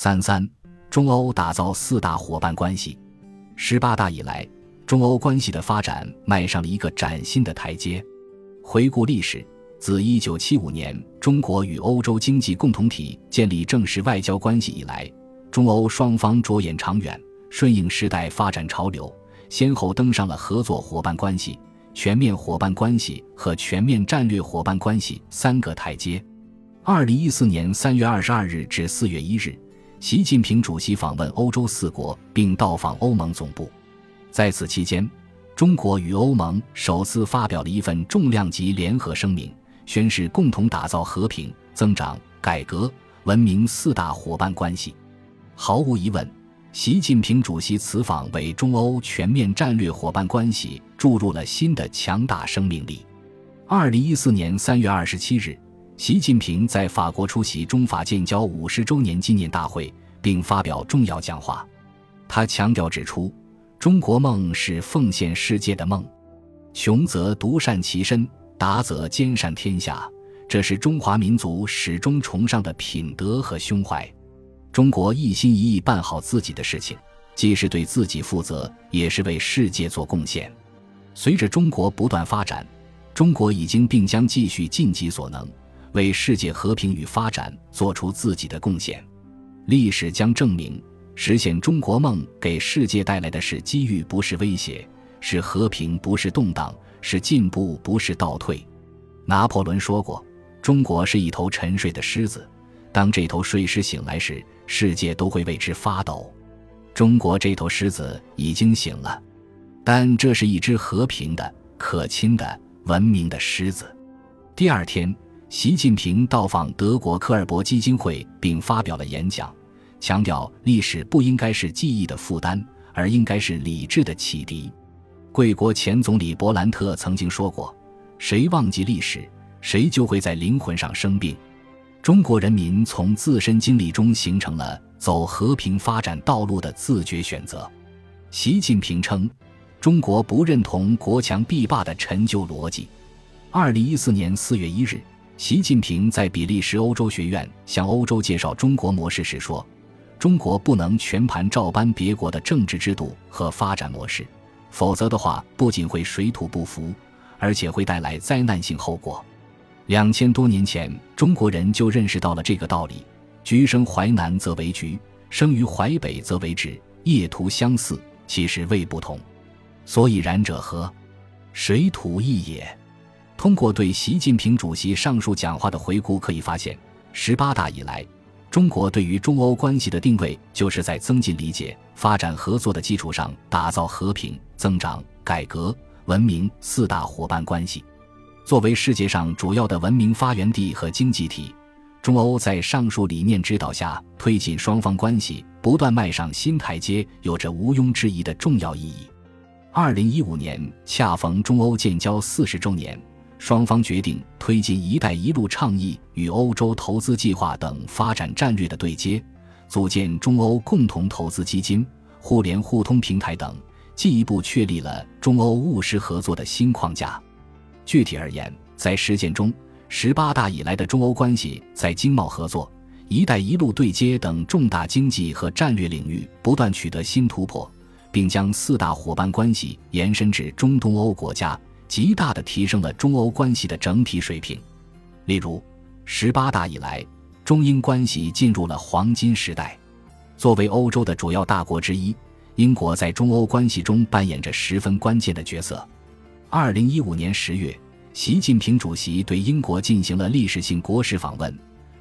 三三，中欧打造四大伙伴关系。十八大以来，中欧关系的发展迈上了一个崭新的台阶。回顾历史，自一九七五年中国与欧洲经济共同体建立正式外交关系以来，中欧双方着眼长远，顺应时代发展潮流，先后登上了合作伙伴关系、全面伙伴关系和全面战略伙伴关系三个台阶。二零一四年三月二十二日至四月一日。习近平主席访问欧洲四国，并到访欧盟总部。在此期间，中国与欧盟首次发表了一份重量级联合声明，宣示共同打造和平、增长、改革、文明四大伙伴关系。毫无疑问，习近平主席此访为中欧全面战略伙伴关系注入了新的强大生命力。二零一四年三月二十七日。习近平在法国出席中法建交五十周年纪念大会，并发表重要讲话。他强调指出，中国梦是奉献世界的梦，穷则独善其身，达则兼善天下，这是中华民族始终崇尚的品德和胸怀。中国一心一意办好自己的事情，既是对自己负责，也是为世界做贡献。随着中国不断发展，中国已经并将继续尽己所能。为世界和平与发展做出自己的贡献，历史将证明，实现中国梦给世界带来的是机遇，不是威胁；是和平，不是动荡；是进步，不是倒退。拿破仑说过：“中国是一头沉睡的狮子，当这头睡狮醒来时，世界都会为之发抖。”中国这头狮子已经醒了，但这是一只和平的、可亲的、文明的狮子。第二天。习近平到访德国科尔伯基金会，并发表了演讲，强调历史不应该是记忆的负担，而应该是理智的启迪。贵国前总理勃兰特曾经说过：“谁忘记历史，谁就会在灵魂上生病。”中国人民从自身经历中形成了走和平发展道路的自觉选择。习近平称：“中国不认同国强必霸的陈旧逻辑。”二零一四年四月一日。习近平在比利时欧洲学院向欧洲介绍中国模式时说：“中国不能全盘照搬别国的政治制度和发展模式，否则的话，不仅会水土不服，而且会带来灾难性后果。”两千多年前，中国人就认识到了这个道理：“橘生淮南则为橘，生于淮北则为枳。业图相似，其实味不同，所以然者何？水土异也。”通过对习近平主席上述讲话的回顾，可以发现，十八大以来，中国对于中欧关系的定位，就是在增进理解、发展合作的基础上，打造和平、增长、改革、文明四大伙伴关系。作为世界上主要的文明发源地和经济体，中欧在上述理念指导下，推进双方关系不断迈上新台阶，有着毋庸置疑的重要意义。二零一五年恰逢中欧建交四十周年。双方决定推进“一带一路”倡议与欧洲投资计划等发展战略的对接，组建中欧共同投资基金、互联互通平台等，进一步确立了中欧务实合作的新框架。具体而言，在实践中，十八大以来的中欧关系在经贸合作、“一带一路”对接等重大经济和战略领域不断取得新突破，并将四大伙伴关系延伸至中东欧国家。极大地提升了中欧关系的整体水平。例如，十八大以来，中英关系进入了黄金时代。作为欧洲的主要大国之一，英国在中欧关系中扮演着十分关键的角色。二零一五年十月，习近平主席对英国进行了历史性国事访问，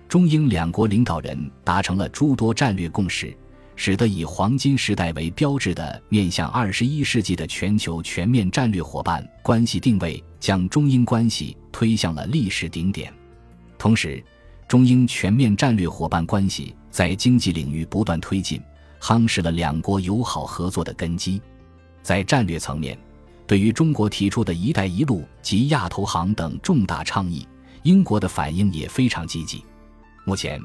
中英两国领导人达成了诸多战略共识。使得以黄金时代为标志的面向二十一世纪的全球全面战略伙伴关系定位，将中英关系推向了历史顶点。同时，中英全面战略伙伴关系在经济领域不断推进，夯实了两国友好合作的根基。在战略层面，对于中国提出的一带一路及亚投行等重大倡议，英国的反应也非常积极。目前。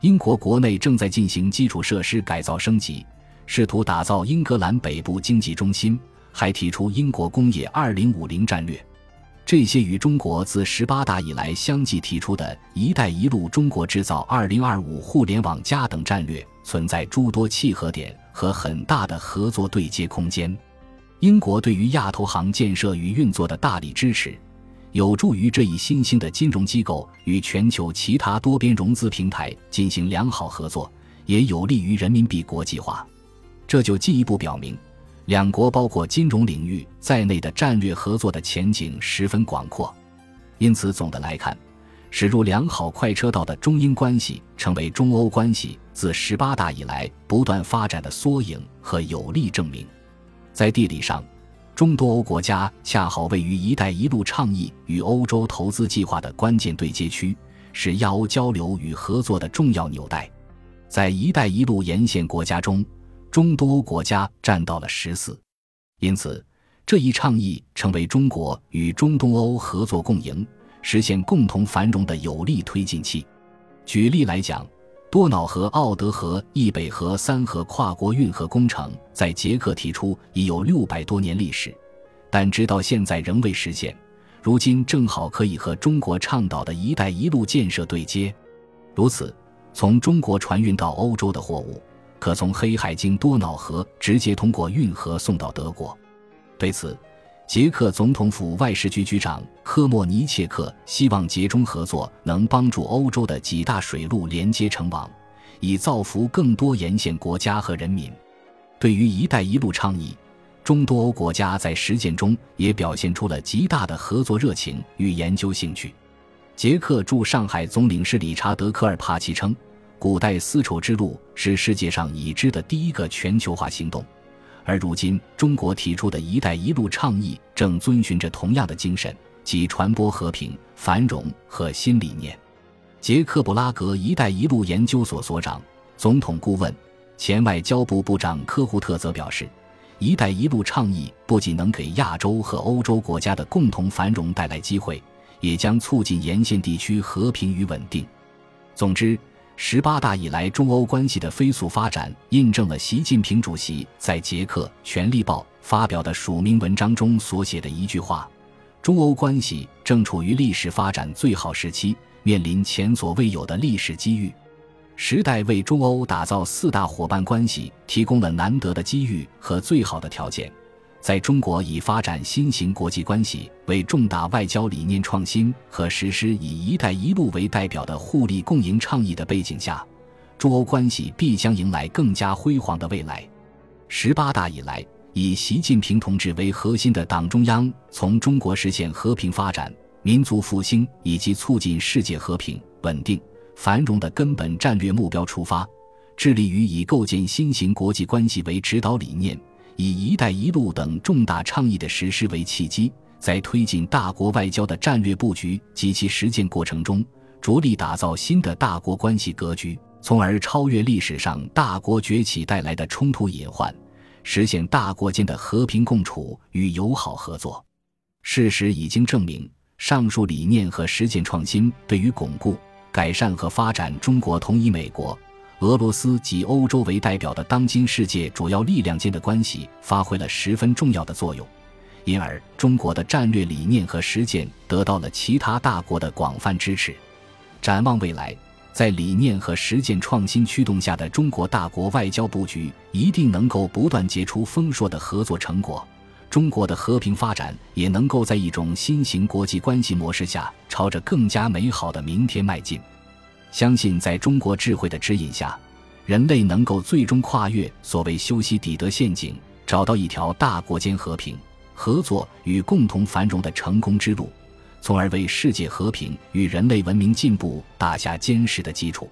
英国国内正在进行基础设施改造升级，试图打造英格兰北部经济中心，还提出英国工业2050战略。这些与中国自十八大以来相继提出的一带一路、中国制造2025、互联网加等战略存在诸多契合点和很大的合作对接空间。英国对于亚投行建设与运作的大力支持，有助于这一新兴的金融机构与全球其他多边融资平台进行良好合作，也有利于人民币国际化。这就进一步表明，两国包括金融领域在内的战略合作的前景十分广阔。因此，总的来看，驶入良好快车道的中英关系成为中欧关系自十八大以来不断发展的缩影和有力证明。在地理上，中多欧国家恰好位于“一带一路”倡议与欧洲投资计划的关键对接区，是亚欧交流与合作的重要纽带。在“一带一路”沿线国家中，中多欧国家占到了十四，因此这一倡议成为中国与中东欧合作共赢、实现共同繁荣的有力推进器。举例来讲。多瑙河、奥德河、易北河三河跨国运河工程在捷克提出已有六百多年历史，但直到现在仍未实现。如今正好可以和中国倡导的一带一路建设对接。如此，从中国船运到欧洲的货物，可从黑海经多瑙河直接通过运河送到德国。对此，捷克总统府外事局局长科莫尼切克希望捷中合作能帮助欧洲的几大水路连接成网，以造福更多沿线国家和人民。对于“一带一路”倡议，中多欧国家在实践中也表现出了极大的合作热情与研究兴趣。捷克驻上海总领事理查德·科尔帕奇称：“古代丝绸之路是世界上已知的第一个全球化行动。”而如今，中国提出的一带一路倡议正遵循着同样的精神，即传播和平、繁荣和新理念。捷克布拉格“一带一路”研究所所长、总统顾问、前外交部部长科胡特则表示：“一带一路”倡议不仅能给亚洲和欧洲国家的共同繁荣带来机会，也将促进沿线地区和平与稳定。总之。十八大以来，中欧关系的飞速发展，印证了习近平主席在捷克《权力报》发表的署名文章中所写的一句话：“中欧关系正处于历史发展最好时期，面临前所未有的历史机遇。”时代为中欧打造四大伙伴关系提供了难得的机遇和最好的条件。在中国以发展新型国际关系为重大外交理念创新和实施以“一带一路”为代表的互利共赢倡议的背景下，中欧关系必将迎来更加辉煌的未来。十八大以来，以习近平同志为核心的党中央从中国实现和平发展、民族复兴以及促进世界和平、稳定、繁荣的根本战略目标出发，致力于以构建新型国际关系为指导理念。以“一带一路”等重大倡议的实施为契机，在推进大国外交的战略布局及其实践过程中，着力打造新的大国关系格局，从而超越历史上大国崛起带来的冲突隐患，实现大国间的和平共处与友好合作。事实已经证明，上述理念和实践创新对于巩固、改善和发展中国同一美国。俄罗斯及欧洲为代表的当今世界主要力量间的关系发挥了十分重要的作用，因而中国的战略理念和实践得到了其他大国的广泛支持。展望未来，在理念和实践创新驱动下的中国大国外交布局一定能够不断结出丰硕的合作成果，中国的和平发展也能够在一种新型国际关系模式下朝着更加美好的明天迈进。相信在中国智慧的指引下，人类能够最终跨越所谓修昔底德陷阱，找到一条大国间和平、合作与共同繁荣的成功之路，从而为世界和平与人类文明进步打下坚实的基础。